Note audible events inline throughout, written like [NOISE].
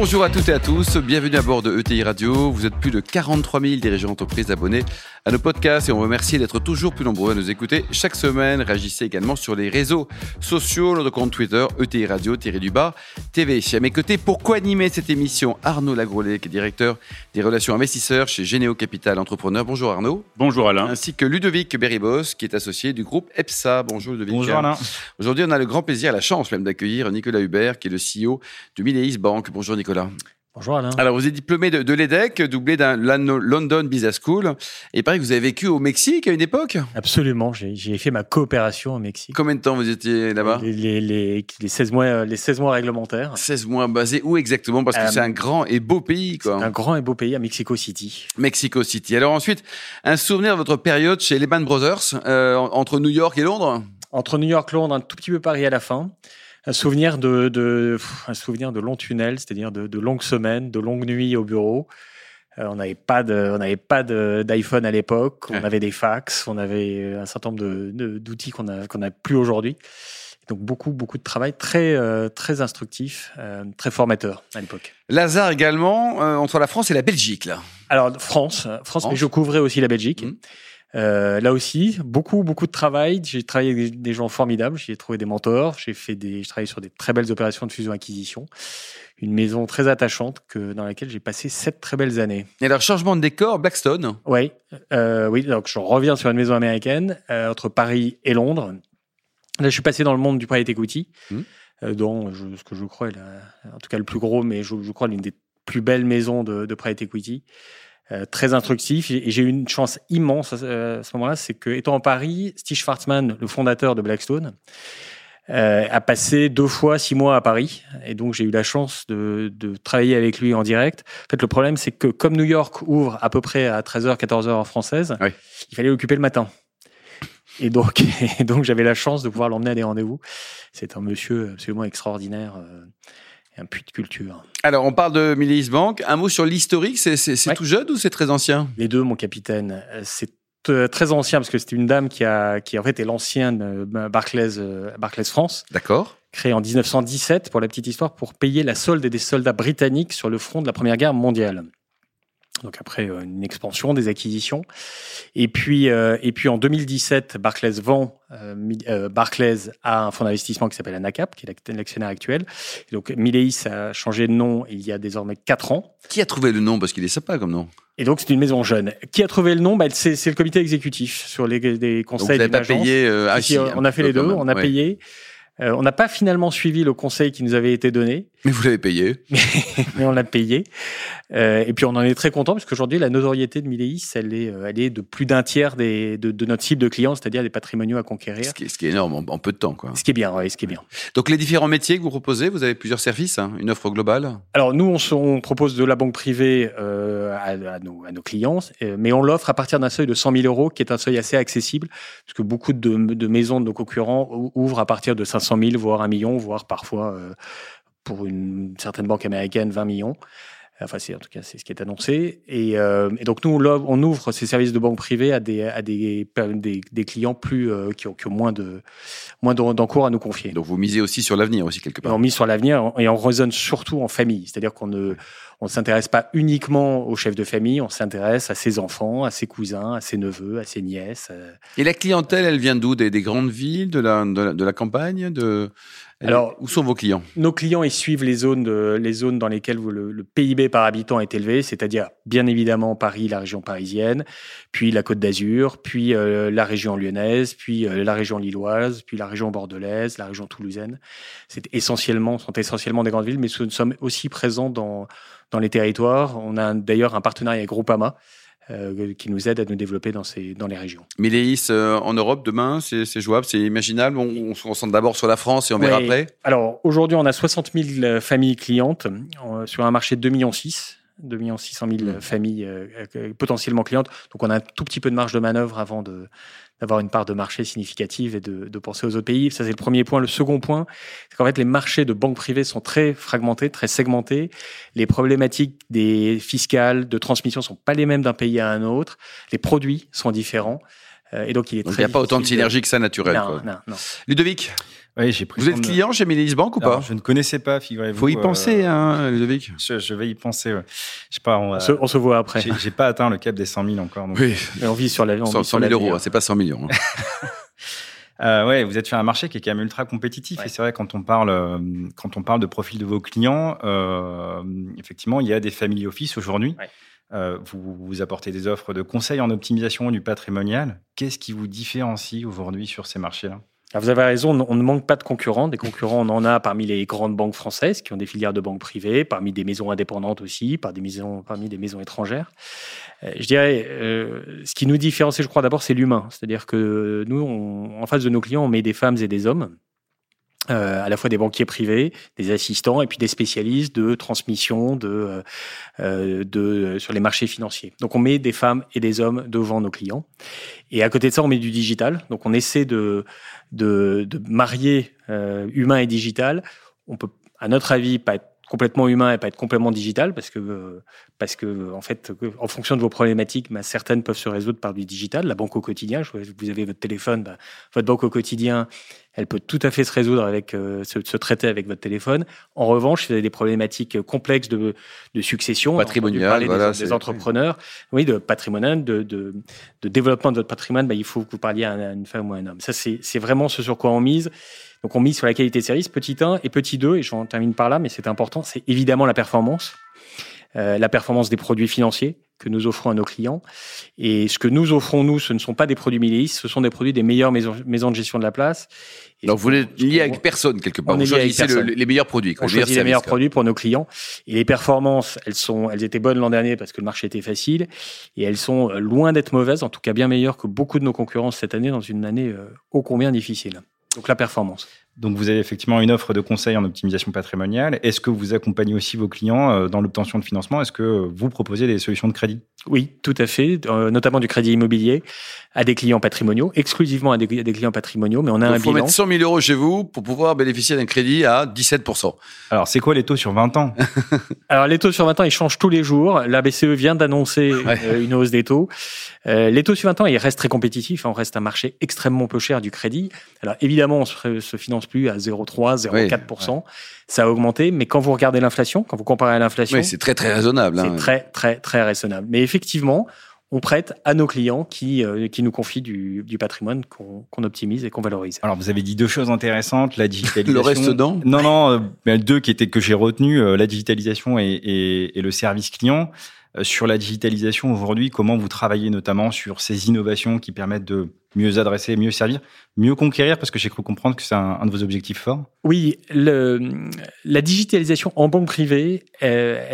Bonjour à toutes et à tous, bienvenue à bord de ETI Radio. Vous êtes plus de 43 000 dirigeants d'entreprise abonnés à nos podcasts et on vous remercie d'être toujours plus nombreux à nous écouter chaque semaine. Réagissez également sur les réseaux sociaux, notre compte Twitter, ETI Radio, du bas, TV. À mes côtés, pourquoi animer cette émission? Arnaud Lagrolet, qui est directeur des relations investisseurs chez Généo Capital Entrepreneur. Bonjour Arnaud. Bonjour Alain. Ainsi que Ludovic Beribos, qui est associé du groupe EPSA. Bonjour Ludovic. Bonjour Alain. Aujourd'hui, on a le grand plaisir, la chance même d'accueillir Nicolas Hubert, qui est le CEO de Mileis Bank. Bonjour Nicolas. Bonjour Alain. Alors, vous êtes diplômé de, l'EDEC, doublé d'un London Business School. Et pareil, vous avez vécu au Mexique à une époque? Absolument. J'ai fait ma coopération au Mexique. Combien de temps vous étiez là-bas? Les, les, 16 mois, les 16 mois réglementaires. 16 mois basés où exactement? Parce que euh, c'est un grand et beau pays. Quoi. Un grand et beau pays à Mexico City. Mexico City. Alors ensuite, un souvenir de votre période chez Lehman Brothers, euh, entre New York et Londres? Entre New York et Londres, un tout petit peu Paris à la fin un souvenir de, de un souvenir de longs tunnels, c'est-à-dire de, de, longues semaines, de longues nuits au bureau. Euh, on n'avait pas de, on n'avait pas d'iPhone à l'époque. On avait des fax, on avait un certain nombre d'outils qu'on a qu'on n'a plus aujourd'hui. Donc beaucoup beaucoup de travail très euh, très instructif, euh, très formateur à l'époque. Lazare également entre la France et la Belgique là. Alors France, France, mais je couvrais aussi la Belgique. Mmh. Euh, là aussi, beaucoup, beaucoup de travail. J'ai travaillé avec des gens formidables. J'ai trouvé des mentors. J'ai fait des, je travaillé sur des très belles opérations de fusion-acquisition. Une maison très attachante que, dans laquelle j'ai passé sept très belles années. Et alors, changement de décor, Blackstone. Oui, euh, oui. Donc, je reviens sur une maison américaine euh, entre Paris et Londres. Là, je suis passé dans le monde du private equity, mmh. euh, dont je, ce que je crois est en tout cas le plus gros, mais je, je crois l'une des plus belles maisons de, de private equity. Euh, très instructif. Et j'ai eu une chance immense euh, à ce moment-là, c'est que, étant en Paris, Steve Schwartzman, le fondateur de Blackstone, euh, a passé deux fois six mois à Paris. Et donc, j'ai eu la chance de, de, travailler avec lui en direct. En fait, le problème, c'est que comme New York ouvre à peu près à 13h, 14h en française, il fallait l'occuper le matin. Et donc, [LAUGHS] et donc j'avais la chance de pouvoir l'emmener à des rendez-vous. C'est un monsieur absolument extraordinaire un puits de culture. Alors, on parle de Milice Bank. Un mot sur l'historique, c'est tout jeune ou c'est très ancien? Les deux, mon capitaine. C'est euh, très ancien parce que c'est une dame qui a qui en fait est l'ancienne euh, Barclays euh, Barclays France. D'accord. Créée en 1917 pour la petite histoire pour payer la solde des soldats britanniques sur le front de la Première Guerre mondiale. Donc après euh, une expansion des acquisitions. Et puis, euh, et puis en 2017, Barclays vend euh, Barclays à un fonds d'investissement qui s'appelle Anacap, qui est l'actionnaire actuel. Et donc Mileis a changé de nom il y a désormais quatre ans. Qui a trouvé le nom? Parce qu'il est sympa comme nom. Et donc c'est une maison jeune. Qui a trouvé le nom? Bah, c'est, le comité exécutif sur les, des conseils. Donc vous pas payé ah, On a fait les deux, on a payé. Euh, on n'a pas finalement suivi le conseil qui nous avait été donné. Mais vous l'avez payé. [LAUGHS] Mais on l'a payé. Euh, et puis on en est très content parce qu'aujourd'hui la notoriété de Mileis, elle est, euh, elle est de plus d'un tiers des, de, de, notre cible de clients, c'est-à-dire des patrimoniaux à conquérir. Ce qui est, ce qui est énorme en, peu de temps, quoi. Ce qui est bien, oui, ce qui est bien. Donc les différents métiers que vous proposez, vous avez plusieurs services, hein, une offre globale. Alors nous, on, on propose de la banque privée euh, à, à, nos, à, nos, clients, mais on l'offre à partir d'un seuil de 100 000 euros, qui est un seuil assez accessible, parce que beaucoup de, de maisons de nos concurrents ouvrent à partir de 500 000, voire un million, voire parfois pour une certaine banque américaine 20 millions. Enfin, c'est en tout cas c'est ce qui est annoncé. Et, euh, et donc nous on ouvre ces services de banque privée à des à des des, des clients plus euh, qui, ont, qui, ont, moins de moins d'encours à nous confier. Donc vous misez aussi sur l'avenir aussi quelque part. on mise sur l'avenir et on raisonne surtout en famille, c'est-à-dire qu'on ne on s'intéresse pas uniquement au chef de famille, on s'intéresse à ses enfants, à ses cousins, à ses neveux, à ses nièces. Et la clientèle, elle vient d'où? Des, des, grandes villes, de la, de la, de la campagne, de alors, où sont vos clients? Nos clients, ils suivent les zones, de, les zones dans lesquelles le, PIB par habitant est élevé, c'est-à-dire bien évidemment Paris, la région parisienne, puis la Côte d'Azur, puis euh, la région lyonnaise, puis euh, la région lilloise, puis la région bordelaise, la région toulousaine. C'est essentiellement, sont essentiellement des grandes villes, mais nous sommes aussi présents dans, dans les territoires. On a d'ailleurs un partenariat avec Groupama, euh, qui nous aide à nous développer dans, ces, dans les régions. Miléis euh, en Europe demain, c'est jouable, c'est imaginable on, se concentre d'abord sur la France et on verra après? Alors aujourd'hui, on a 60 000 familles clientes sur un marché de 2,6 millions. 2 600 000 familles potentiellement clientes. Donc on a un tout petit peu de marge de manœuvre avant de, d'avoir une part de marché significative et de, de penser aux autres pays. Ça, c'est le premier point. Le second point, c'est qu'en fait, les marchés de banques privées sont très fragmentés, très segmentés. Les problématiques des fiscales, de transmission sont pas les mêmes d'un pays à un autre. Les produits sont différents. Euh, et donc, il est très. Il n'y a pas autant de synergie que ça naturel. Non, non, non. Ludovic? Oui, j'ai Vous êtes client chez Mélis Bank ou pas Je ne connaissais pas, figurez-vous. Faut y penser, euh, hein, Ludovic. Je, vais y penser. Ouais. Je sais pas. On, on, se, voit après. J'ai pas atteint le cap des 100 000 encore. Donc... Oui. Mais on vit sur la. 100, 100 000 euros, c'est pas 100 millions. Hein. [LAUGHS] [LAUGHS] Euh, ouais, vous êtes sur un marché qui est quand même ultra compétitif. Et c'est vrai, quand on parle, euh, quand on parle de profil de vos clients, euh, effectivement, il y a des family office aujourd'hui. Ouais. Euh, vous, vous apportez des offres de conseils en optimisation du patrimonial. Qu'est-ce qui vous différencie aujourd'hui sur ces marchés-là? Ah, vous avez raison, on ne manque pas de concurrents. Des concurrents, on en a parmi les grandes banques françaises qui ont des filières de banques privées, parmi des maisons indépendantes aussi, par des maisons, parmi des maisons étrangères. Euh, je dirais, euh, ce qui nous différencie, je crois, d'abord, c'est l'humain. C'est-à-dire que nous, en face de nos clients, on met des femmes et des hommes euh, à la fois des banquiers privés, des assistants et puis des spécialistes de transmission de, euh, de sur les marchés financiers. Donc on met des femmes et des hommes devant nos clients. Et à côté de ça, on met du digital. Donc on essaie de de, de marier euh, humain et digital. On peut, à notre avis, pas être complètement humain et pas être complètement digital parce que parce que en fait en fonction de vos problématiques bah, certaines peuvent se résoudre par du digital la banque au quotidien vous avez votre téléphone bah, votre banque au quotidien elle peut tout à fait se résoudre avec euh, se, se, traiter avec votre téléphone. En revanche si vous avez des problématiques complexes de, de succession patrimonial voilà, des, des, entrepreneurs. Oui de patrimonial de, de, de développement de votre patrimoine bah, il faut que vous parliez à une femme ou à un homme. Ça c'est vraiment ce sur quoi on mise. Donc on mise sur la qualité de service, petit 1 et petit 2, et j'en termine par là, mais c'est important, c'est évidemment la performance. Euh, la performance des produits financiers que nous offrons à nos clients. Et ce que nous offrons, nous, ce ne sont pas des produits Mélis, ce sont des produits des meilleures maisons, maisons de gestion de la place. Et Donc vous n'êtes lié avec personne quelque part. On vous choisissez le, les meilleurs produits. On choisit les meilleurs produits pour nos clients. Et les performances, elles sont, elles étaient bonnes l'an dernier parce que le marché était facile. Et elles sont loin d'être mauvaises, en tout cas bien meilleures que beaucoup de nos concurrents cette année dans une année euh, ô combien difficile. Donc la performance. Donc vous avez effectivement une offre de conseil en optimisation patrimoniale. Est-ce que vous accompagnez aussi vos clients euh, dans l'obtention de financement? Est-ce que vous proposez des solutions de crédit? Oui, tout à fait, euh, notamment du crédit immobilier à des clients patrimoniaux, exclusivement à des, clients patrimoniaux, mais on a un bilan. Il faut mettre 100 000 euros chez vous pour pouvoir bénéficier d'un crédit à 17 Alors c'est quoi les taux sur 20 ans? [LAUGHS] Alors les taux sur 20 ans, ils changent tous les jours. La BCE vient d'annoncer euh, une hausse des taux. les taux sur 20 ans, ils restent très compétitifs. On reste un marché extrêmement peu cher du crédit. Alors évidemment, on se, se finance plus à 0,3, 0,4%. Ça a augmenté, mais quand vous regardez l'inflation, quand vous comparez à l'inflation, c'est très très raisonnable. C'est hein. très très très raisonnable. Mais effectivement, on prête à nos clients qui, euh, qui nous confient du, du patrimoine qu'on optimise et qu'on valorise. Alors, vous avez dit deux choses intéressantes, la [LAUGHS] digitalisation. le reste dedans Non, non, euh, deux qui étaient que j'ai retenues, euh, la digitalisation et, et, et, le service client. Sur la digitalisation aujourd'hui, comment vous travaillez notamment sur ces innovations qui permettent de mieux adresser, mieux servir, mieux conquérir, parce que j'ai cru comprendre que c'est un, de vos objectifs forts. Oui, la digitalisation en banque privée, euh,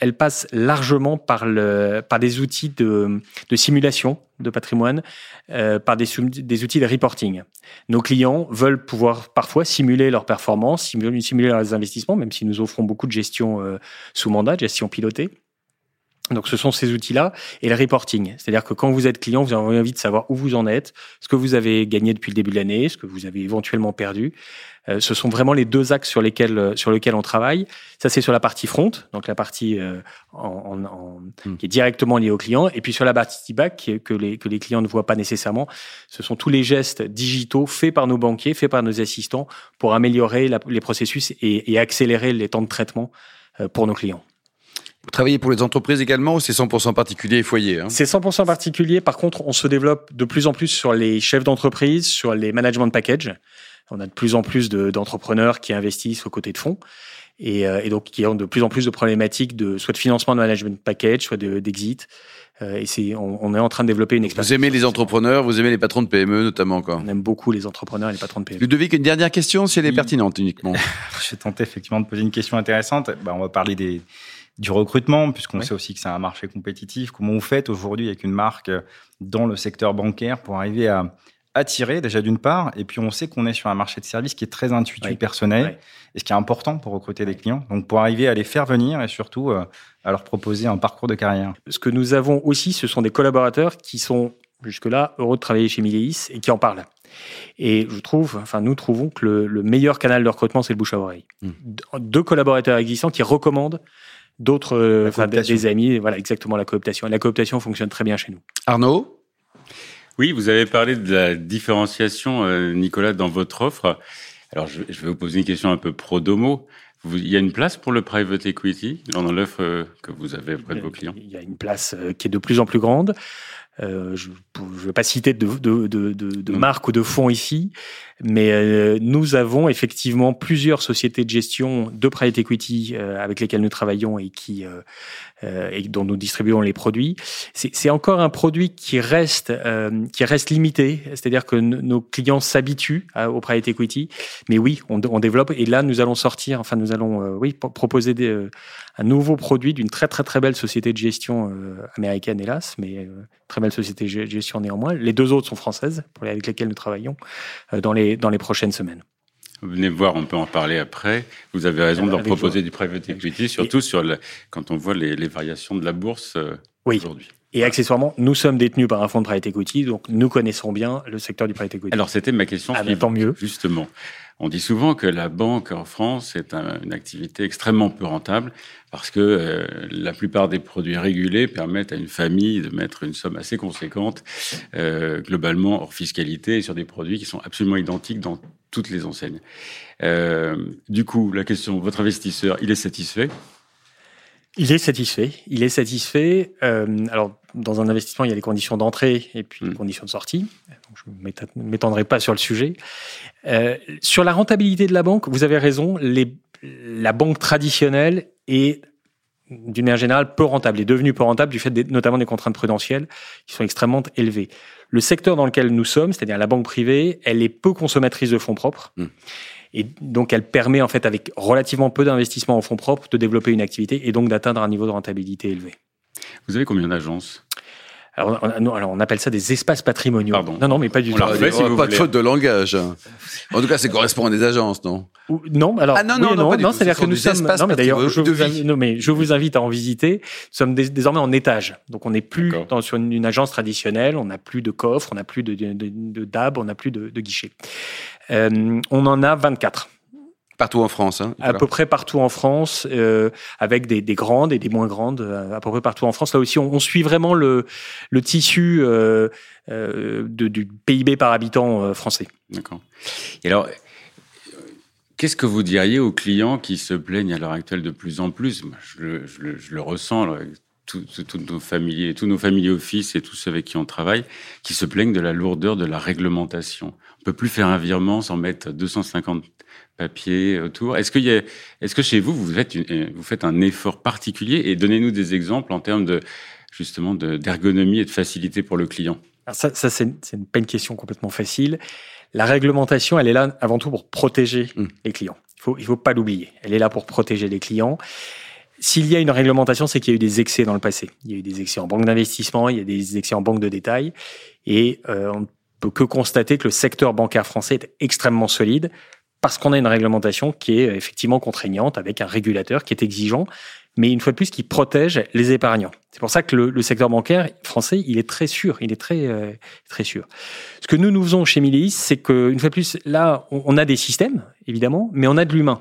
elle, passe largement par, des outils de, simulation de patrimoine, euh, par des, outils de reporting. Nos clients veulent pouvoir parfois simuler leurs performances, simuler, leurs investissements, même si nous offrons beaucoup de gestion euh, sous mandat, gestion pilotée. Donc, ce sont ces outils-là et le reporting. C'est-à-dire que quand vous êtes client, vous avez envie de savoir où vous en êtes, ce que vous avez gagné depuis le début de l'année, ce que vous avez éventuellement perdu. Euh, ce sont vraiment les deux axes sur lesquels euh, sur lesquels on travaille. Ça, c'est sur la partie front, donc la partie euh, en, en, hmm. qui est directement liée au client, et puis sur la partie back qui, que les que les clients ne voient pas nécessairement. Ce sont tous les gestes digitaux faits par nos banquiers, faits par nos assistants pour améliorer la, les processus et, et accélérer les temps de traitement pour nos clients. Vous travaillez pour les entreprises également ou c'est 100% particulier et foyer hein? C'est 100% particulier. Par contre, on se développe de plus en plus sur les chefs d'entreprise, sur les management package. On a de plus en plus d'entrepreneurs qui investissent aux côtés de fonds et, euh, et, donc qui ont de plus en plus de problématiques de soit de financement de management package, soit d'exit. Euh, et c'est, on, on, est en train de développer une expérience. Vous aimez les entrepreneurs, vous aimez les patrons de PME notamment quoi. On aime beaucoup les entrepreneurs et les patrons de PME. Ludovic, une dernière question si elle est pertinente uniquement. [LAUGHS] Je vais tenter effectivement de poser une question intéressante. Bah, on va parler des du recrutement, puisqu'on sait aussi que c'est un marché compétitif. Comment vous faites aujourd'hui avec une marque dans le secteur bancaire pour arriver à attirer déjà d'une part, et puis on sait qu'on est sur un marché de services qui est très intuitif, personnel, et ce qui est important pour recruter des clients. Donc pour arriver à les faire venir et surtout euh, à leur proposer un parcours de carrière. Ce que nous avons aussi, ce sont des collaborateurs qui sont jusque-là heureux de travailler chez Mileis et qui en parlent. Et je trouve, enfin nous trouvons que le, meilleur canal de recrutement, c'est le bouche à oreille. Hmm. Deux collaborateurs existants qui recommandent d'autres, euh, enfin, des amis, voilà exactement la cooptation. Et la cooptation fonctionne très bien chez nous. Arnaud? Oui, vous avez parlé de la différenciation, euh, Nicolas, dans votre offre. Alors, je, vais vous poser une question un peu pro-domo. Il y a une place pour le private equity dans l'offre euh, que vous avez auprès de vos clients Il y a une place qui est de plus en plus grande. Euh, je ne vais pas citer de, de, de, de, marques ou de fonds ici, mais euh, nous avons effectivement plusieurs sociétés de gestion de private equity euh, avec lesquelles nous travaillons et qui et dont nous distribuons les produits. C'est encore un produit qui reste qui reste limité, c'est-à-dire que nos clients s'habituent au private equity, mais oui, on, on, développe et là nous allons sortir, enfin nous allons oui proposer des, un nouveau produit d'une très très très belle société de gestion américaine hélas, mais très belle société de gestion néanmoins. Les deux autres sont françaises, pour avec lesquelles nous travaillons euh, dans les, dans les prochaines semaines. Venez voir, on peut en parler après. Vous avez raison de proposer du private equity, surtout sur quand on voit les, variations de la bourse euh, oui. aujourd'hui. Et accessoirement, nous sommes détenus par un fonds de private equity, donc nous connaissons bien le secteur du private equity. Alors c'était ma question. Ah, tant mieux. Justement, on dit souvent que la banque en France est une activité extrêmement peu rentable parce que euh, la plupart des produits régulés permettent à une famille de mettre une somme assez conséquente euh, globalement hors fiscalité sur des produits qui sont absolument identiques dans toutes les enseignes. Euh, du coup, la question, votre investisseur, il est satisfait? Il est satisfait. Il est satisfait. Euh, alors, dans un investissement, il y a les conditions d'entrée et puis les mm. conditions de sortie. Donc, je ne m'étendrai pas sur le sujet. Euh, sur la rentabilité de la banque, vous avez raison. Les, la banque traditionnelle est d'une manière générale peu rentable, est devenue peu rentable du fait notamment des contraintes prudentielles qui sont extrêmement élevées. Le secteur dans lequel nous sommes, c'est-à-dire la banque privée, elle est peu consommatrice de fonds propres. Mm. Et donc, elle permet, en fait, avec relativement peu d'investissement en fonds propres, de développer une activité et donc d'atteindre un niveau de rentabilité élevé. Vous avez combien d'agences? Alors on, appelle ça des espaces patrimoniaux. Pardon. Non, non, mais pas du tout. Fait, si pas de faute de langage. En tout cas, ça correspond à des agences, non? Non, alors ah non, non, non, non, c'est-à-dire que nous sommes. Non, mais d'ailleurs, je, vous mais je vous invite à en visiter. Nous sommes désormais en étage, donc on n'est plus dans, sur une, agence traditionnelle. On n'a plus de coffre, on n'a plus de, de, de, DAB, on n'a plus de, de guichet. Euh, on en a 24. Partout en France, hein, À peu près partout en France, euh, avec des, des, grandes et des moins grandes, euh, à peu près partout en France. Là aussi, on, on suit vraiment le, le tissu euh, euh de, du PIB par habitant français. D'accord. Et alors, qu'est-ce que vous diriez aux clients qui se plaignent à l'heure actuelle de plus en plus? Je, je, je, le ressens, tous nos familiers, tous nos familiers office et tous ceux avec qui on travaille, qui se plaignent de la lourdeur de la réglementation. On peut plus faire un virement sans mettre 250 papiers autour. Est-ce que, y a, est-ce que chez vous, vous faites, une, vous faites un effort particulier? Et donnez-nous des exemples en termes de, justement, d'ergonomie et de facilité pour le client? Alors ça, ça c'est, une, pas une question complètement facile. La réglementation, elle est là avant tout pour protéger mmh. les clients. Il faut, il faut pas l'oublier. Elle est là pour protéger les clients. S'il y a une réglementation, c'est qu'il y a eu des excès dans le passé. Il y a eu des excès en banque d'investissement, il y a des excès en banque de détail, et euh, on ne peut que constater que le secteur bancaire français est extrêmement solide parce qu'on a une réglementation qui est effectivement contraignante avec un régulateur qui est exigeant, mais une fois de plus qui protège les épargnants. C'est pour ça que le, secteur bancaire français, il est très sûr, il est très euh, très sûr. Ce que nous nous faisons chez Miliis, c'est que une fois de plus, là, on a des systèmes évidemment, mais on a de l'humain,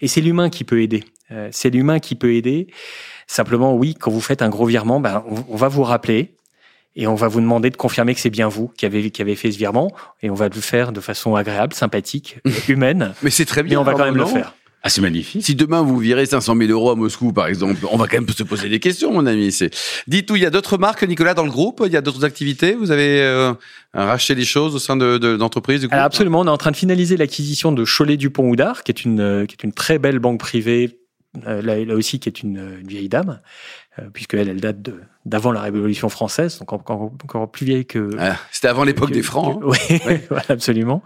et c'est l'humain qui peut aider. Euh, c'est l'humain qui peut aider. Simplement, oui, quand vous faites un gros virement, ben, on, va vous rappeler et on va vous demander de confirmer que c'est bien vous qui avez, qui avez fait ce virement et on va le faire de façon agréable, sympathique, [LAUGHS] humaine. Mais c'est très bien. Et on va quand même le faire. Ah, c'est magnifique. Si demain vous virez 500 000 euros à Moscou, par exemple, on va quand même se poser des questions, mon ami. C'est. Dites où il y a d'autres marques, Nicolas, dans le groupe? Il y a d'autres activités? Vous avez euh, racheté des choses au sein de, d'entreprises. De, absolument. On est en train de finaliser l'acquisition de Cholet Dupont Houdard, qui est une euh, qui est une très belle banque privée euh, là, aussi qui est une, vieille dame, euh, puisqu'elle elle date d'avant la Révolution française, donc encore, encore plus vieille que. Ah, C'était avant l'époque des francs. Hein. oui, [LAUGHS] absolument.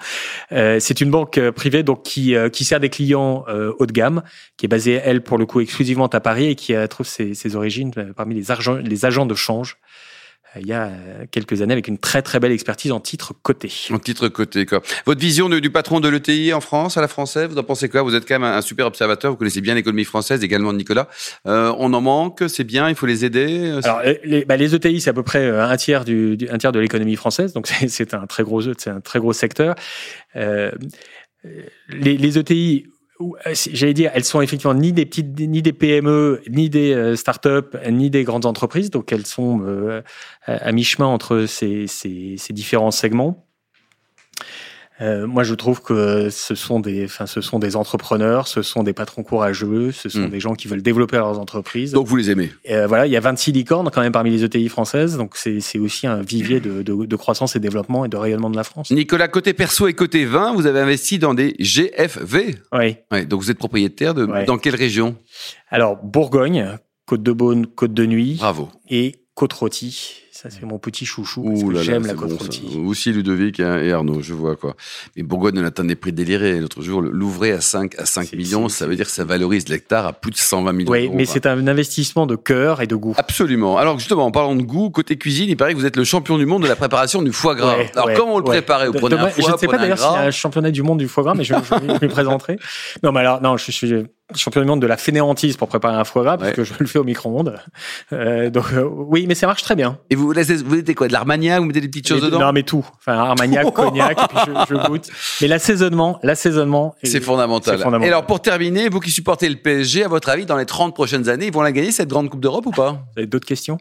Euh, c'est une banque privée donc qui qui sert des clients haut de gamme, qui est basée elle pour le coup exclusivement à Paris et qui trouve ses, ses origines parmi les, argent, les agents de change il y a quelques années avec une très très belle expertise en titre coté. En titre coté, quoi. Votre vision du patron de l'ETI en France, à la française, vous en pensez quoi? Vous êtes quand même un, super observateur, vous connaissez bien l'économie française, également Nicolas. Euh, on en manque, c'est bien, il faut les aider Alors, les, bah, les ETI, c'est à peu près un tiers, du, un tiers de l'économie française, donc [LAUGHS] c'est un très gros, c'est un très gros secteur. Euh, les, les ETI euh, j'allais dire, elles sont effectivement ni des petites, ni des PME, ni des euh, startups, ni des grandes entreprises. Donc elles sont euh, à mi-chemin entre ces, ces, ces, différents segments. Euh, moi, je trouve que ce sont des, enfin, ce sont des entrepreneurs, ce sont des patrons courageux, ce sont hmm. des gens qui veulent développer leurs entreprises. Donc vous les aimez. Euh, voilà, il y a 26 licornes quand même parmi les ETI françaises, donc c'est aussi un vivier de, de, de, croissance et développement et de rayonnement de la France. Nicolas, côté perso et côté vin, vous avez investi dans des GFV. Oui. Ouais, donc vous êtes propriétaire de dans quelle région? Alors Bourgogne, Côte de Beaune, Côte de Nuit. Bravo. Et Côte Rôtie. Ça, c'est mon petit chouchou. Parce que j'aime la côte bon, Aussi Ludovic et Arnaud, je vois quoi. Mais Bourgogne, on atteint des prix délirés. L'autre jour, l'ouvrer à 5, à 5 millions, ça veut dire que ça valorise l'hectare à plus de 120 millions Oui, mais c'est un investissement de cœur et de goût. Absolument. Alors, justement, en parlant de goût, côté cuisine, il paraît que vous êtes le champion du monde de la préparation du foie gras. Alors, comment on le préparait Vous prenez un foie, Je ne sais pas d'ailleurs s'il y a un championnat du monde du foie gras, mais je, je, je, [LAUGHS] présenterai. Non, mais alors, non, je suis champion du monde de la fainéantise pour préparer un foie gras, parce que je le fais au micro-ondes. Euh, donc euh, oui, mais ça marche très bien. Et vous vous mettez quoi De l'armagnac Vous mettez des petites choses dedans Non, mais tout. Enfin, armagnac, cognac, et puis je, je, goûte. Mais l'assaisonnement, l'assaisonnement... C'est fondamental. fondamental. Et alors, pour terminer, vous qui supportez le PSG, à votre avis, dans les 30 prochaines années, ils vont la gagner, cette grande Coupe d'Europe ou pas? Vous avez d'autres questions?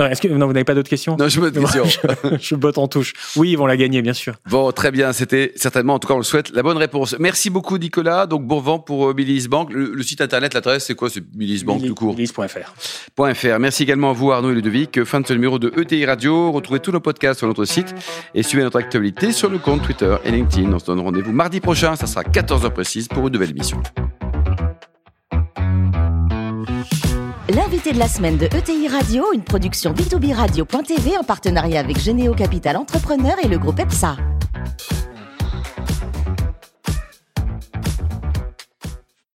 Non, est-ce que non, vous n'avez pas d'autres questions? Non, je me [LAUGHS] je, je botte en touche. Oui, ils vont la gagner, bien sûr. Bon, très bien. C'était certainement, en tout cas, on le souhaite, la bonne réponse. Merci beaucoup, Nicolas. Donc, bon vent pour euh, Bank. Le, site internet, l'adresse, c'est quoi? C'est Billy's Bank tout court Billy's.fr. Merci également à vous, Arnaud et Ludovic. Fin de ce numéro de ETI Radio. Retrouvez tous nos podcasts sur notre site et suivez notre actualité sur le compte Twitter et LinkedIn. On se donne rendez-vous mardi prochain. Ça sera 14h précise pour une nouvelle émission. L'invité de la semaine de ETI Radio, une production B2B Radio.tv en partenariat avec Généo Capital Entrepreneur et le groupe EPSA.